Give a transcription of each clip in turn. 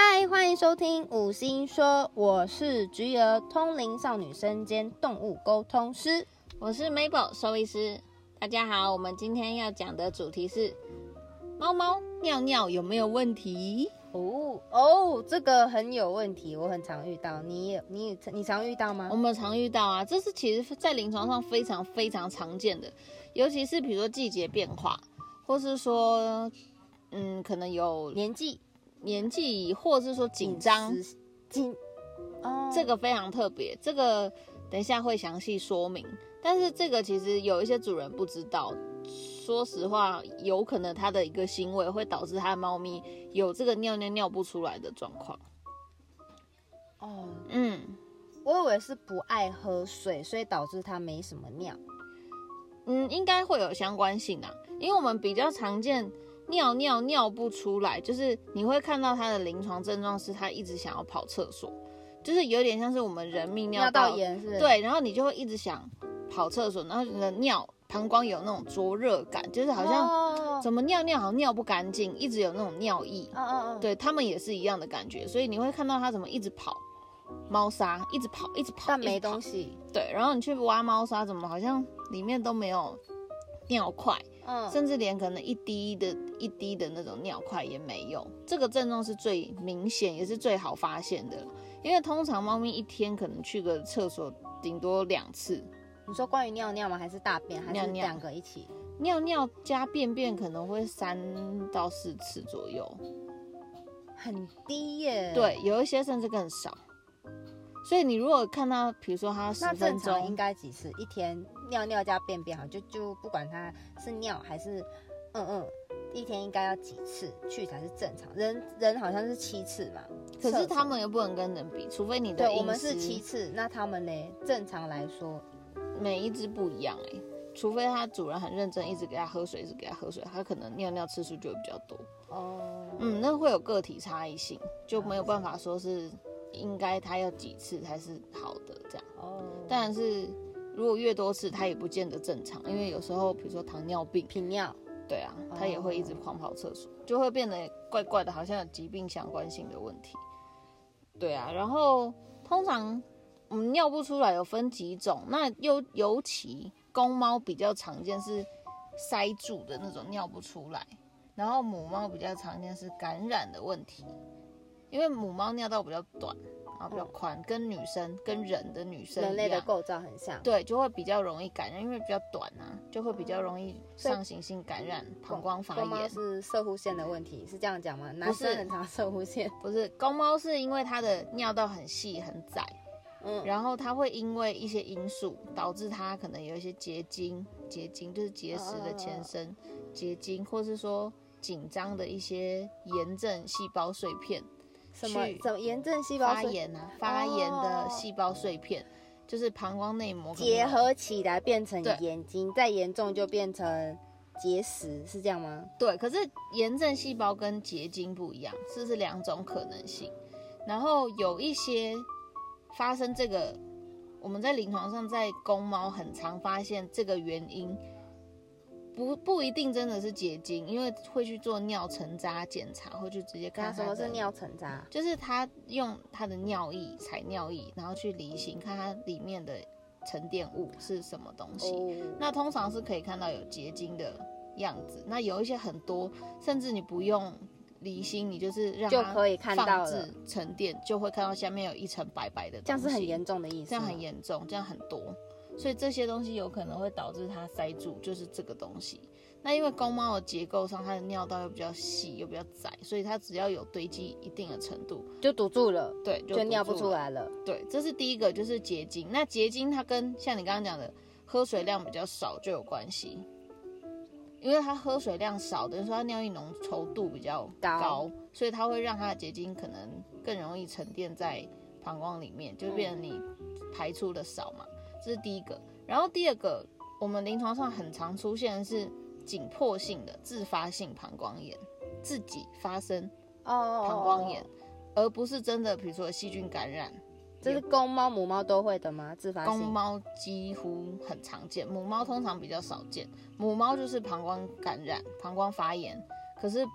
嗨，欢迎收听五星说，我是菊儿，通灵少女身兼动物沟通师。我是 Mabel 兽医师，大家好，我们今天要讲的主题是猫猫尿尿有没有问题？哦哦，这个很有问题，我很常遇到。你也你也你常遇到吗我？们常遇到啊，这是其实在临床上非常非常常见的，尤其是比如说季节变化，或是说嗯可能有年纪年纪，或是说紧张，紧哦，这个非常特别，这个等一下会详细说明。但是这个其实有一些主人不知道，说实话，有可能他的一个行为会导致他的猫咪有这个尿尿尿不出来的状况。哦，嗯，我以为是不爱喝水，所以导致它没什么尿。嗯，应该会有相关性啊，因为我们比较常见尿尿尿不出来，就是你会看到它的临床症状是它一直想要跑厕所，就是有点像是我们人泌尿尿道炎是不是？，对，然后你就会一直想跑厕所，然后你的尿膀胱有那种灼热感，就是好像哦，怎么尿尿好像尿不干净，一直有那种尿意。嗯嗯嗯，对他们也是一样的感觉，所以你会看到它怎么一直跑，猫砂一直跑，一直跑，但没东西。对，然后你去挖猫砂，怎么好像里面都没有尿块，嗯，甚至连可能一滴的一滴的那种尿块也没有。这个症状是最明显，也是最好发现的，因为通常猫咪一天可能去个厕所顶多两次，你说关于尿尿吗？还是大便？还是两个一起？尿尿加便便可能会三到四次左右，很低耶。，对，有一些甚至更少。所以你如果看到，比如说它十那分正常应钟，该几次？一天尿尿加便便好，就就不管它是尿还是嗯嗯，一天应该要几次去才是正常？人人好像是七次嘛，可厕所是他们又不能跟人比，除非你的饮对我们是食七次，那他们呢？正常来说，每一只不一样哎、除非它主人很认真，一直给它喝水，一直给它喝水，它可能尿尿次数就会比较多。哦，嗯，那会有个体差异性，就没有办法说是应该它要几次才是好的这样。哦，但是如果越多次，它也不见得正常，因为有时候比如说糖尿病，频尿，对啊，它也会一直狂跑厕所，就会变得怪怪的，好像有疾病相关性的问题。对啊，然后通常我们尿不出来有分几种，那尤尤其公猫比较常见是塞住的那种尿不出来，然后母猫比较常见是感染的问题，因为母猫尿道比较短，然后比较宽，跟女生跟人的女生人类的构造很像。对，就会比较容易感染，因为比较短啊，就会比较容易上行性感染、膀胱发炎。是射护腺的问题，是这样讲吗？男不是生很常射护腺，不是公猫是因为它的尿道很细很窄，嗯，然后它会因为一些因素导致它可能有一些结晶，结晶就是结石的前身，结晶或是说紧张的一些炎症细胞碎片什么什么炎症细胞发炎啊，发炎的细胞碎片。就是膀胱内膜结合起来变成对眼睛，再严重就变成结石，是这样吗？对，可是炎症细胞跟结晶不一样，这是两种可能性。然后有一些发生这个，我们在临床上在公猫很常发现这个原因，不不一定真的是结晶，因为会去做尿沉渣检查，会去直接看什么是尿沉渣？就是他用他的尿液采尿液，然后去离心，看它里面的沉淀物是什么东西。哦，那通常是可以看到有结晶的样子，那有一些很多，甚至你不用离心，你就是让它就可以看到了放置沉淀，就会看到下面有一层白白的东西，这样是很严重的意思。这样很严重，这样很多，所以这些东西有可能会导致它塞住，就是这个东西。那因为公猫的结构上，它的尿道又比较细又比较窄，所以它只要有堆积一定的程度，就堵住了，对，就尿不。出来了。对，这是第一个，就是结晶。那结晶它跟像你刚刚讲的喝水量比较少就有关系，因为它喝水量少，等于说它尿液浓稠度比较高高，所以它会让它的结晶可能更容易沉淀在膀胱里面，就变成你排出的少嘛。这是第一个。然后第二个，我们临床上很常出现的是紧迫性的自发性膀胱炎，自己发生哦，膀胱炎，而不是真的，比如说细菌感染。这是公猫、母猫都会的吗？自发性？公猫几乎很常见，母猫通常比较少见。母猫就是膀胱感染、膀胱发炎，可是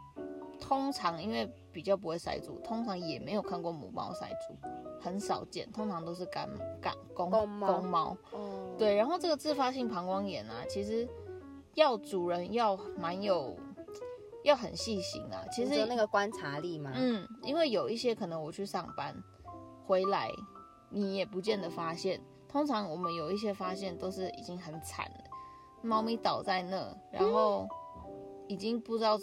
通常因为比较不会塞住，通常也没有看过母猫塞住，很少见，通常都是干干公公猫公猫。哦，对，然后这个自发性膀胱炎啊，其实要主人要蛮有，要很细心啊。其实你说那个观察力嘛，嗯，因为有一些可能我去上班回来，你也不见得发现。通常我们有一些发现都是已经很惨了，猫咪倒在那，然后已经不知道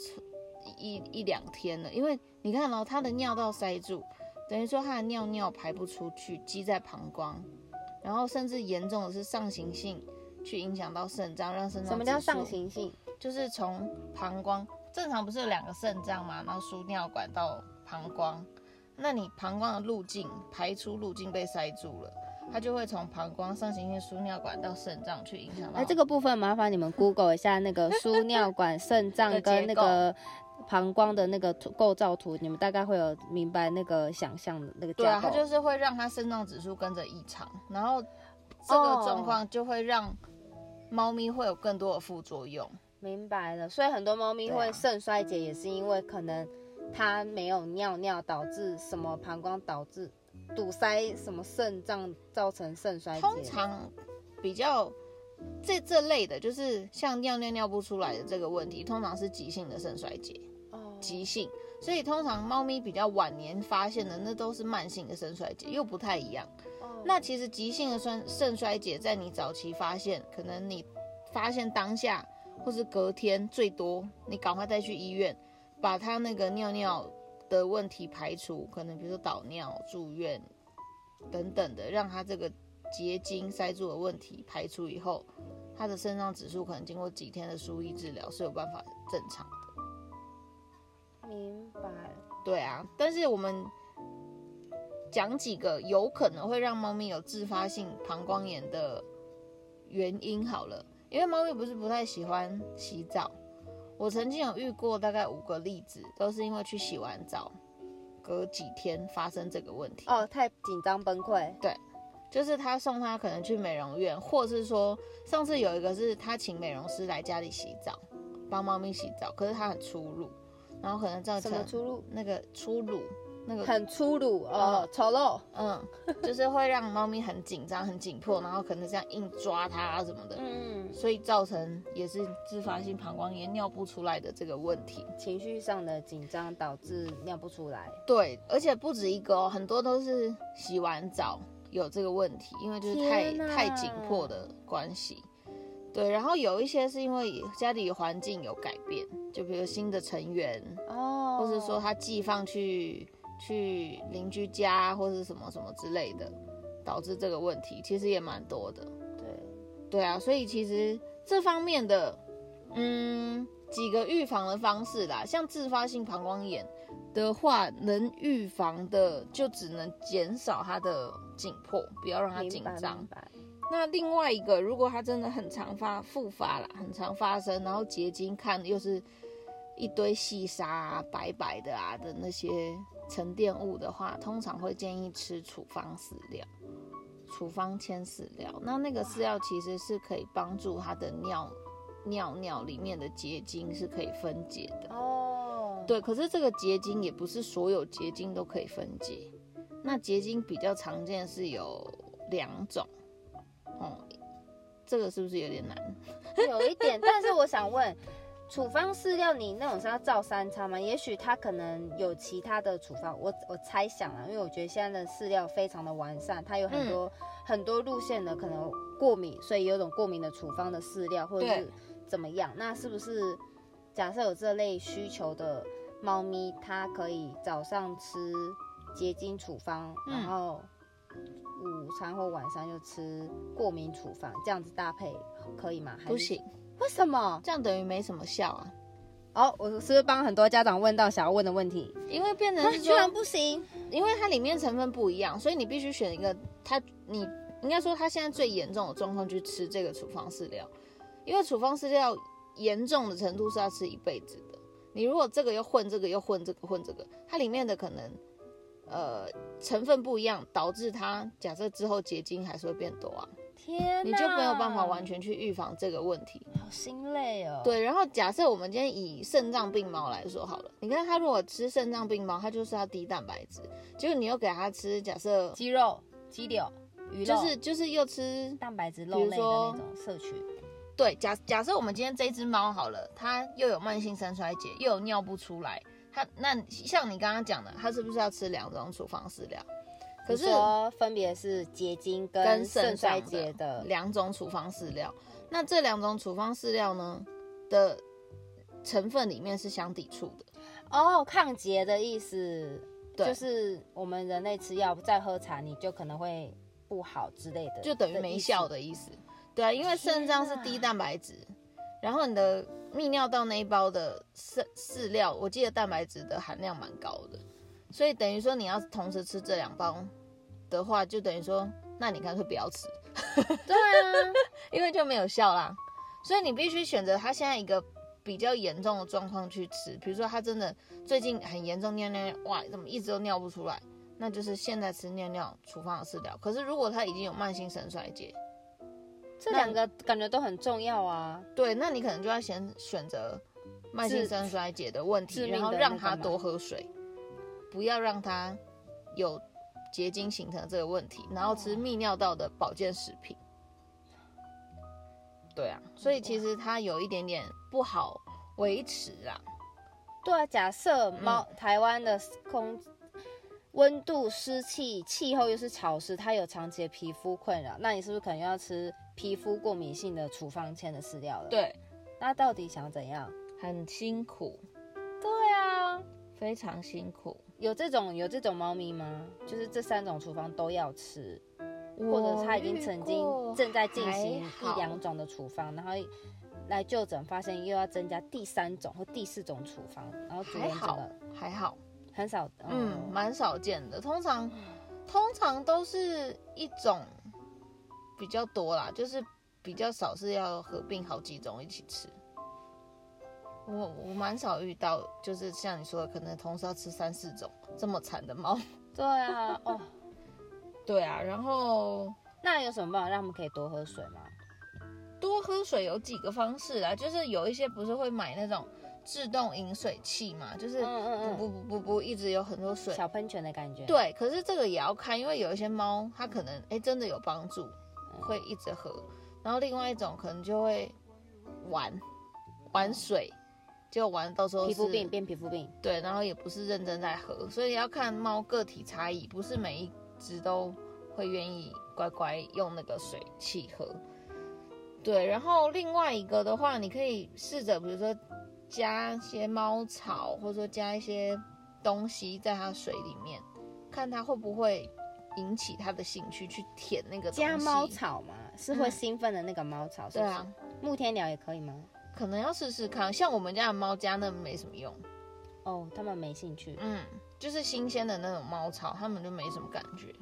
一一两天了。因为你看哦，他的尿道塞住，等于说他的尿尿排不出去，积在膀胱，然后甚至严重的是上行性去影响到肾脏，让肾脏什么叫上行性？就是从膀胱，正常不是有两个肾脏嘛，然后输尿管到膀胱，那你膀胱的路径排出路径被塞住了，它就会从膀胱上行性输尿管到肾脏去影响到。哎，这个部分麻烦你们 Google 一下那个输尿管、肾脏 跟那个膀胱的那个图构造图，你们大概会有明白那个想象的那个对啊，它就是会让它肾脏指数跟着异常，然后这个状况就会让猫咪会有更多的副作用。明白了，所以很多猫咪会肾衰竭，也是因为可能它没有尿尿，导致什么膀胱导致堵塞，什么肾脏造成肾衰竭。通常比较这这类的，就是像尿尿尿不出来的这个问题，通常是急性的肾衰竭。哦急性，所以通常猫咪比较晚年发现的，那都是慢性的肾衰竭，又不太一样。哦那其实急性的肾肾衰竭，在你早期发现，可能你发现当下或是隔天，最多你赶快带去医院，把它那个尿尿的问题排除，可能比如说导尿、住院等等的，让它这个结晶塞住的问题排除以后，它的肾脏指数可能经过几天的输液治疗是有办法正常的。明白了。对啊，但是我们讲几个有可能会让猫咪有自发性膀胱炎的原因好了，因为猫咪不是不太喜欢洗澡，我曾经有遇过大概五个例子，都是因为去洗完澡，隔几天发生这个问题。哦，太紧张崩溃。对就是他送他可能去美容院，或是说上次有一个是他请美容师来家里洗澡，帮猫咪洗澡，可是他很粗鲁，然后可能造什成么出入？那个粗鲁那个很粗鲁哦，丑陋。嗯，就是会让猫咪很紧张、很紧迫，然后可能这样硬抓它啊什么的，嗯，所以造成也是自发性膀胱炎尿不出来的这个问题。情绪上的紧张导致尿不出来。对，而且不止一个哦，很多都是洗完澡有这个问题，因为就是太太紧迫的关系。对，然后有一些是因为家里环境有改变，就比如新的成员，哦，或是说他寄放去去邻居家或是什么什么之类的，导致这个问题，其实也蛮多的。对，对啊，所以其实这方面的，嗯，几个预防的方式啦，像自发性膀胱炎的话，能预防的就只能减少它的紧迫，不要让它紧明白张明。白。那另外一个，如果它真的很常发复发啦，很常发生，然后结晶看又是一堆细沙、啊、白白的啊的那些沉淀物的话，通常会建议吃处方饲料。处方签饲料，那那个饲料其实是可以帮助它的尿尿尿里面的结晶是可以分解的。哦，对，可是这个结晶也不是所有结晶都可以分解。那结晶比较常见是有两种，哦、这个是不是有点难？有一点，但是我想问，处方饲料你那种是要照三餐吗？也许它可能有其他的处方，我我猜想啊，因为我觉得现在的饲料非常的完善，它有很多、嗯很多路线的可能过敏，所以有种过敏的处方的饲料，或者是怎么样？那是不是假设有这类需求的猫咪，它可以早上吃结晶处方，嗯然后午餐或晚上就吃过敏处方，这样子搭配可以吗？还是不行，为什么？这样等于没什么效啊。哦，我是不是帮很多家长问到想要问的问题？因为变成是居然，不行，因为它里面成分不一样，所以你必须选一个它，你应该说它现在最严重的状况去吃这个处方饲料，因为处方饲料严重的程度是要吃一辈子的。你如果这个又混这个又混这个混这个，它里面的可能呃成分不一样，导致它假设之后结晶还是会变多啊。天，你就没有办法完全去预防这个问题。好心累哦。，对，然后假设我们今天以肾脏病猫来说好了，你看它如果吃肾脏病猫，它就是要低蛋白质，结果你又给它吃，假设鸡肉、鸡柳、鱼肉，就是就是又吃蛋白质肉类的那种摄取。对，假假设我们今天这只猫好了，它又有慢性肾衰竭，又有尿不出来，它那像你刚刚讲的，他是不是要吃两种处方饲料？可是分别是结晶跟跟肾肾衰竭的，两种处方饲料，那这两种处方饲料呢的成分里面是相抵触的。哦，抗结的意思，对就是我们人类吃药再喝茶，你就可能会不好之类的，就等于没效的的意思。对啊，因为肾脏是低蛋白质，然后你的泌尿道那一包的饲饲料，我记得蛋白质的含量蛮高的，所以等于说你要同时吃这两包的话，就等于说，那你干脆不要吃。对啊，因为就没有效啦。所以你必须选择它现在一个比较严重的状况去吃，比如说它真的最近很严重尿尿尿，哇，怎么一直都尿不出来，那就是现在吃尿尿处方的饲料。可是如果它已经有慢性肾衰竭，这两个感觉都很重要啊。对，那你可能就要先选择慢性肾衰竭的问题，然后让他多喝水，不要让他有结晶形成这个问题，然后吃泌尿道的保健食品。对啊，所以其实它有一点点不好维持啊。对啊，假设猫、台湾的空温度、湿气、气候又是潮湿，它有长期的皮肤困扰，那你是不是可能要吃皮肤过敏性的处方签的饲料了？，对，那到底想怎样？很辛苦，对啊，非常辛苦。有这种有这种猫咪吗？就是这三种处方都要吃，或者它已经曾经正在进行一两种的处方，然后来就诊发现又要增加第三种或第四种处方，然后主人整个还好，很少，嗯，嗯，蛮少见的。通常通常都是一种比较多啦，就是比较少是要合并好几种一起吃。我我蛮少遇到，就是像你说的，可能同时要吃三四种这么惨的猫。对啊，哦，对啊，然后那有什么办法让他们可以多喝水吗？多喝水有几个方式啊，就是有一些不是会买那种自动饮水器嘛，就是不不不不不一直有很多水。小喷泉的感觉。，对，可是这个也要看，因为有一些猫它可能哎、真的有帮助，会一直喝，然后另外一种可能就会玩玩水，就玩到时候皮肤病变皮肤病。对，然后也不是认真在喝，所以要看猫个体差异，不是每一只都会愿意乖乖用那个水器喝。对，然后另外一个的话，你可以试着比如说加一些猫草，或者说加一些东西在它水里面，看它会不会引起它的兴趣去舔那个东西加猫。草嘛，是会嗯兴奋的那个猫草，是不是？对啊，木天鸟也可以吗？可能要试试看。像我们家的猫加那没什么用，哦，他们没兴趣。嗯，就是新鲜的那种猫草，他们就没什么感觉。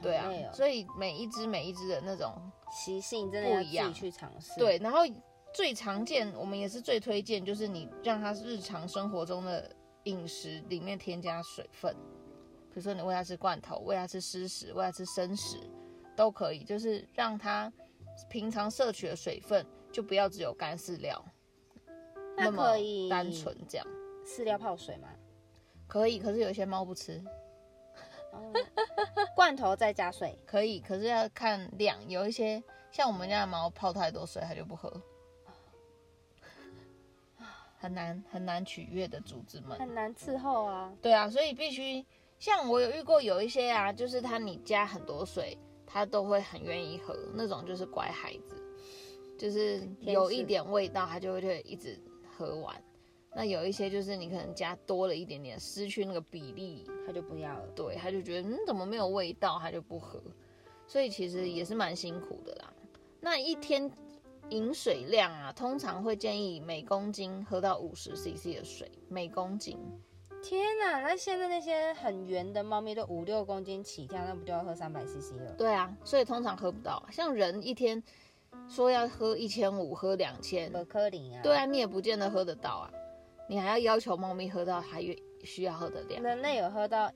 对啊，哦所以每一只每一只的那种习性真的不一样去尝试。对，然后最常见，我们也是最推荐，就是你让它日常生活中的饮食里面添加水分，比如说你喂它吃罐头，喂它吃湿食，喂它吃生食，都可以，就是让它平常摄取的水分就不要只有干饲料，那么可以单纯这样。饲料泡水吗，可以，可是有一些猫不吃，哦罐头再加水。可以，可是要看量，有一些像我们家的猫泡太多水，它就不喝，很难很难取悦的主子们。很难伺候啊。对啊，所以必须像我有遇过有一些啊，就是他你加很多水，他都会很愿意喝，那种就是乖孩子，就是有一点味道，他就会就会一直喝完。那有一些就是你可能加多了一点点，失去那个比例，他就不要了。对，他就觉得嗯怎么没有味道，他就不喝，所以其实也是蛮辛苦的啦。那一天饮水量啊，通常会建议每公斤喝到五十 CC 的水，每公斤。天哪，那现在那些很圆的猫咪都五六公斤起跳，那不就要喝三百 CC 了？对啊，所以通常喝不到。像人一天说要喝一千五，喝两千，可科林啊。对啊，你也不见得喝得到啊。你还要要求猫咪喝到它越需要喝的量。人类有喝到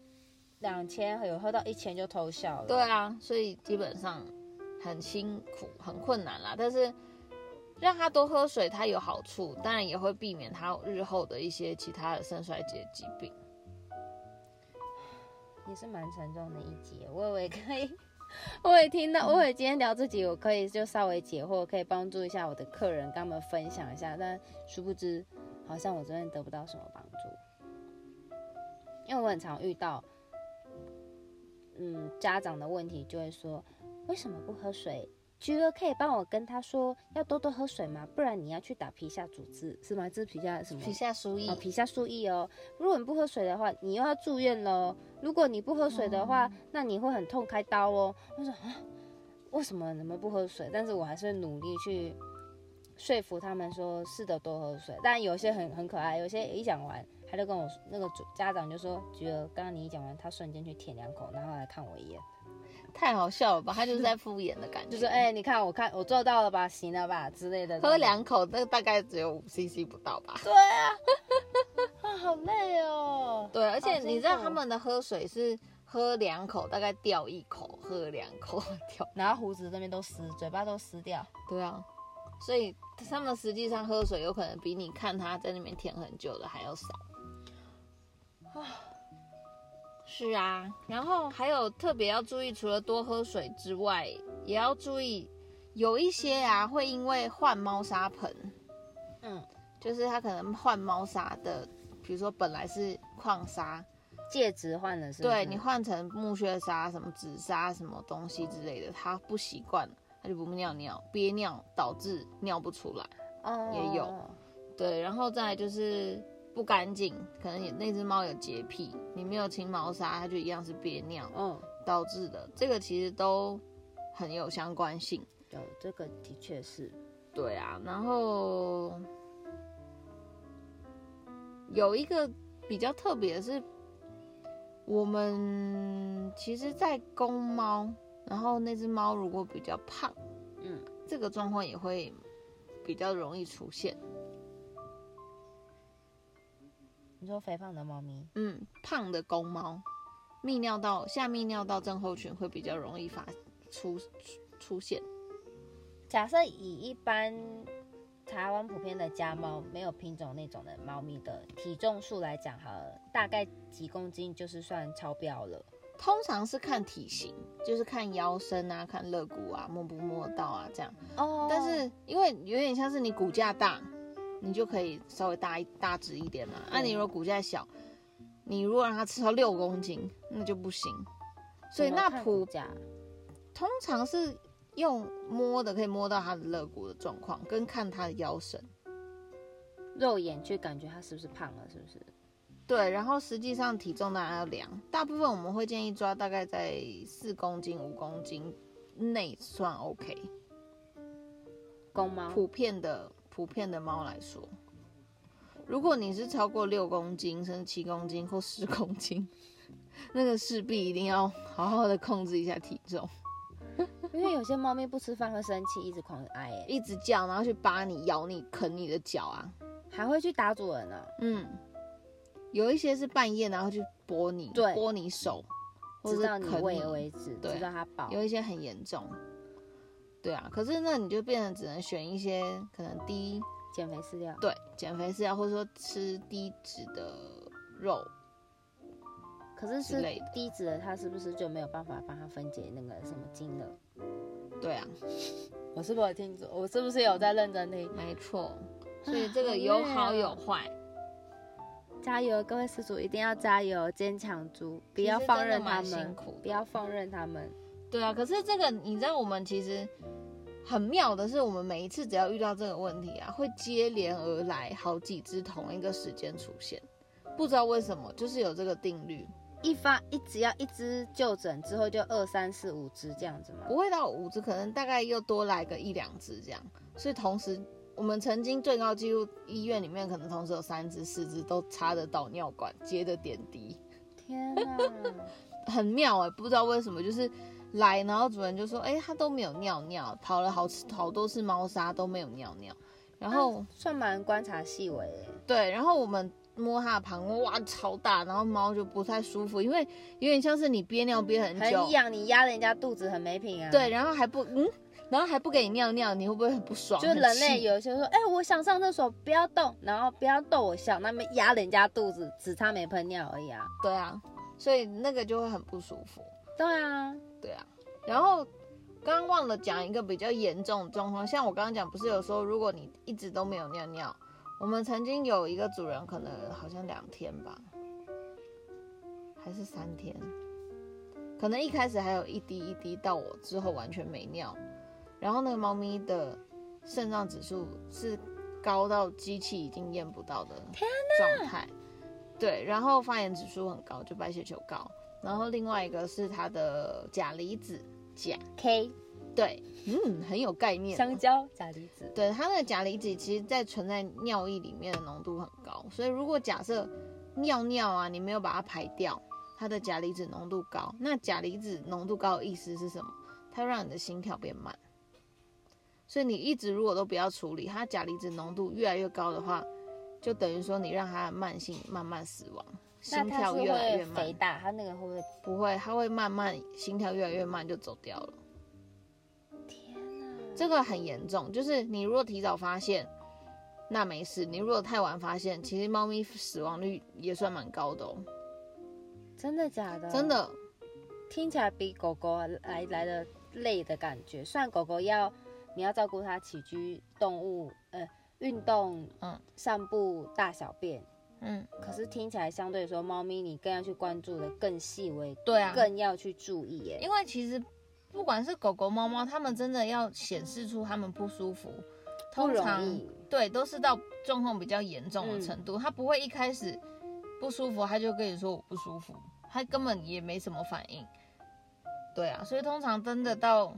两千，有喝到一千就偷笑了。对啊，所以基本上很辛苦、很困难啦。但是让他多喝水，它有好处，当然也会避免他日后的一些其他的肾衰竭疾病。也是蛮沉重的一节，我以为可以，我也听到，我也今天聊这集，我可以就稍微解惑，可以帮助一下我的客人，跟他们分享一下。但殊不知，好像我这边得不到什么帮助，因为我很常遇到，嗯，家长的问题就会说，为什么不喝水？菊儿可以帮我跟他说，要多多喝水吗？不然你要去打皮下组织是吗？这是皮下什么？皮下输液哦，皮下输液哦。如果你不喝水的话，你又要住院喽。如果你不喝水的话，那你会很痛，开刀哦。我说啊，为什么你们不喝水？但是我还是努力去说服他们说，是的，多喝水。但有些很很可爱，有些一讲完，他就跟我那个家长就说，菊儿，刚刚你一讲完，他瞬间去舔两口，然后来看我一眼。太好笑了吧？他就是在敷衍的感觉，就是哎，你看，我看我做到了吧，行了吧之类的。喝两口，那大概只有五 CC 不到吧？对啊，啊，好累哦。对，而且你知道他们的喝水是喝两口，大概掉一口，喝两口 掉，然后胡子这边都湿，嘴巴都湿掉。对啊，所以他们实际上喝水有可能比你看他在那边舔很久的还要少。啊。是啊，然后还有特别要注意，除了多喝水之外，也要注意有一些啊会因为换猫砂盆，嗯，就是它可能换猫砂的，比如说本来是矿砂，介质换了是，对你换成木屑砂、什么紫砂什么东西之类的，它不习惯，它就不尿尿憋尿，导致尿不出来，哦，也有，对，然后再就是。不干净，可能那只猫有洁癖，你没有清毛砂，它就一样是憋尿，嗯，导致的。这个其实都很有相关性。有这个的确是，对啊。然后有一个比较特别的是，我们其实，在公猫，然后那只猫如果比较胖，嗯，这个状况也会比较容易出现。你说肥胖的猫咪，嗯，胖的公猫，泌尿道下泌尿道症候群会比较容易发出出现。假设以一般台湾普遍的家猫，没有品种那种的猫咪的体重数来讲，哈，大概几公斤就是算超标了。通常是看体型，就是看腰身啊，看肋骨啊，摸不摸到啊，这样。哦。但是因为有点像是你骨架大。你就可以稍微大一大只一点嘛。那你如果骨架小，你如果让它吃到六公斤，那就不行。所以那普通常是用摸的，可以摸到它的肋骨的状况，跟看它的腰身，肉眼去感觉它是不是胖了，是不是？对。然后实际上体重当然要量，大部分我们会建议抓大概在四公斤、五公斤内算 OK。公猫普遍的。普遍的猫来说，如果你是超过六公斤，甚至七公斤或十公斤，那个势必一定要好好的控制一下体重，因为有些猫咪不吃饭会生气，一直狂挨，一直叫，然后去扒你、咬你、啃你的脚啊，还会去打主人呢。嗯，有一些是半夜然后去拨你，对，拨你手，直到你喂为止，直到它饱。有一些很严重。对啊，可是那你就变成只能选一些可能低减肥饲料，对，减肥饲料或者说吃低脂的肉。可是吃低脂的，它是不是就没有办法帮它分解那个什么精了？对啊，我是不是听错？我是不是有在认真听？没错，所以这个有好有坏。加油，各位施主一定要加油，坚强猪，不要放任他们，不要放任他们。对啊，可是这个你知道，我们其实。很妙的是，我们每一次只要遇到这个问题啊，会接连而来好几只同一个时间出现，不知道为什么，就是有这个定律，一发一只要一只就诊之后就二三四五只这样子吗？不会到五只，可能大概又多来个一两只这样。所以同时，我们曾经最高纪录医院里面可能同时有三只、四只都插着导尿管接的点滴。天哪，很妙哎，不知道为什么就是。来，然后主人就说：“哎，它都没有尿尿，跑了好好多次猫砂都没有尿尿。”然后算蛮观察细微。对，然后我们摸它的膀胱，哇，超大，然后猫就不太舒服，因为有点像是你憋尿憋很久，很痒，你压人家肚子很没品啊。对，，然后还不嗯，然后还不给你尿尿，你会不会很不爽？就人类气有些说，哎、我想上厕所，不要动，然后不要逗我笑，那么压人家肚子，只差没喷尿而已啊。对啊，所以那个就会很不舒服。对啊，对啊，然后刚刚忘了讲一个比较严重的状况，像我刚刚讲，不是有时候如果你一直都没有尿尿，我们曾经有一个主人，可能好像两天吧，还是三天，可能一开始还有一滴一滴，到我之后完全没尿，然后那个猫咪的肾脏指数是高到机器已经验不到的状态，对，然后发炎指数很高，就白血球高。然后另外一个是它的钾离子，钾，K 对，嗯，很有概念。香蕉钾离子，对，它那个钾离子其实在存在尿液里面的浓度很高，所以如果假设尿尿啊，你没有把它排掉，它的钾离子浓度高，那钾离子浓度高的意思是什么？它会让你的心跳变慢。所以你一直如果都不要处理，它钾离子浓度越来越高的话，就等于说你让它慢性慢慢死亡，心跳越来越慢肥。大，它那个会不会？不会，它会慢慢心跳越来越慢就走掉了。天哪！这个很严重，就是你如果提早发现，那没事；你如果太晚发现，其实猫咪死亡率也算蛮高的哦，真的假的？真，的。听起来比狗狗来来的累的感觉。虽然狗狗要你要照顾它起居动物，呃，运动，嗯散步、大小便，嗯，可是听起来相对说，猫咪你更要去关注的更细微，对啊，更要去注意耶。因为其实不管是狗狗、猫猫，它们真的要显示出它们不舒服，通常对都是到状况比较严重的程度，它不会一开始不舒服，它就跟你说我不舒服，它根本也没什么反应。对啊，所以通常真的到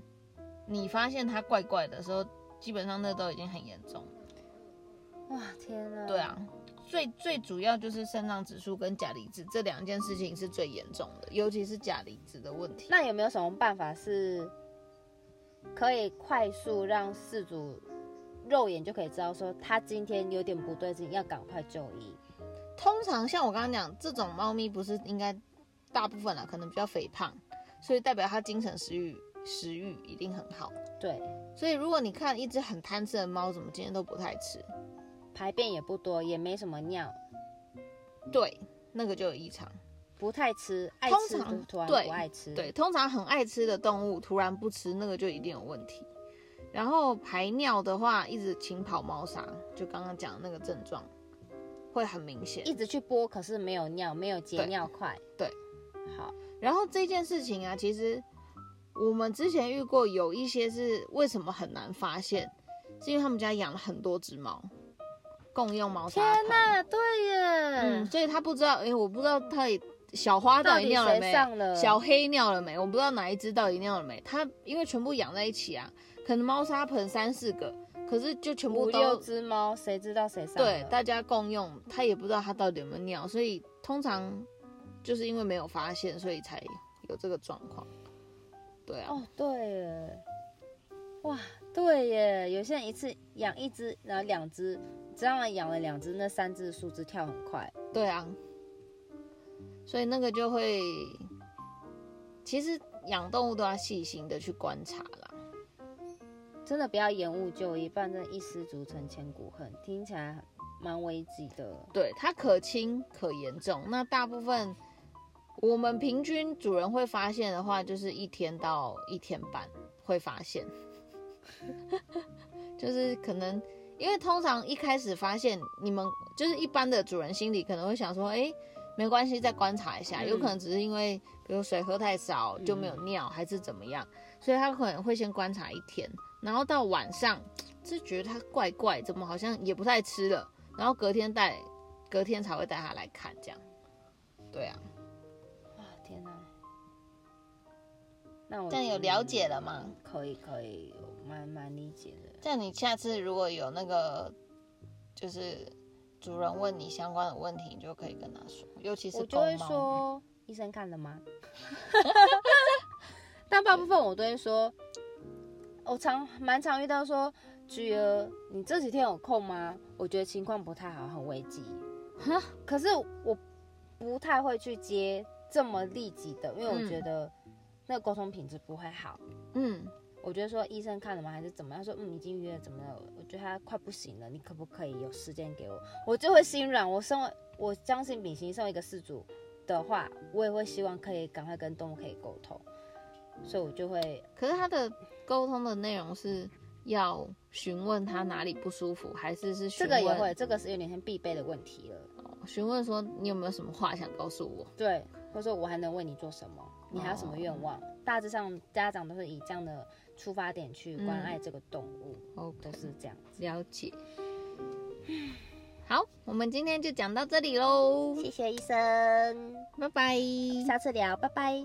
你发现它怪怪的时候，基本上那都已经很严重了。哇，天哪！对，啊，最最主要就是肾脏指数跟钾离子这两件事情是最严重的，尤其是钾离子的问题。那有没有什么办法是可以快速让饲主肉眼就可以知道说他今天有点不对劲，要赶快就医？通常像我刚刚讲，这种猫咪不是应该大部分啦，可能比较肥胖，所以代表它精神食欲食欲一定很好。对，所以如果你看一只很贪吃的猫，怎么今天都不太吃？排便也不多，也没什么尿，对，那个就有异常。不太吃，爱吃通常突然对不爱吃。对，通常很爱吃的动物突然不吃，那个就一定有问题。然后排尿的话，一直勤跑猫砂，就刚刚讲的那个症状会很明显。一直去拨，可是没有尿，没有结尿块。对，好，然后这件事情啊，其实我们之前遇过有一些是为什么很难发现，是因为他们家养了很多只猫，共用猫砂盆。天哪，对耶，嗯，所以他不知道，诶，我不知道他也小花到底尿了没上了，小黑尿了没？我不知道哪一只到底尿了没。它因为全部养在一起啊，可能猫砂盆三四个，可是就全部五六都只猫，谁知道谁上了？对大家共用，他也不知道它到底有没有尿，所以通常就是因为没有发现，所以才有这个状况。对啊，哦，对耶，哇，对耶，有些人一次养一只，然后两只，知道吗？养了两只，那三只的数字跳很快。对啊，所以那个就会，其实养动物都要细心的去观察啦。真的不要延误就医，不然真的一失足成千古恨，听起来蛮危急的。对，它可轻可严重。那大部分我们平均主人会发现的话，就是一天到一天半会发现，就是可能因为通常一开始发现，你们就是一般的主人心里可能会想说，哎，没关系，再观察一下，嗯有可能只是因为比如水喝太少就没有尿，还是怎么样，所以他可能会先观察一天，然后到晚上就觉得它怪怪，怎么好像也不太吃了。然后隔天带，隔天才会带他来看，这样。对啊，哇，天哪！那我这样有了解了吗？可以可以，蛮蛮理解的。这样你下次如果有那个，就是主人问你相关的问题，你就可以跟他说，尤其是我就会。说，医生看了吗？但大部分我都会说，我常蛮常遇到说，菊儿，你这几天有空吗？我觉得情况不太好，很危急。哈，可是我不太会去接这么立即的，因为我嗯觉得那个沟通品质不会好。嗯我觉得说医生看了吗，还是怎么样？说嗯已经预约怎么了？我觉得他快不行了，你可不可以有时间给我？我就会心软。我身为我相信秉行身为一个事主的话，我也会希望可以赶快跟动物可以沟通，所以我就会可是他的沟通的内容是要询问他哪里不舒服，还是是询问这个也会，这个是有点像必备的问题了。哦询问说你有没有什么话想告诉我？对，或者说我还能为你做什么？你还有什么愿望？大致上家长都是以这样的出发点去关爱这个动物，哦，都是这样子。了解。好，我们今天就讲到这里喽，谢谢医生，拜拜。下次聊，拜拜。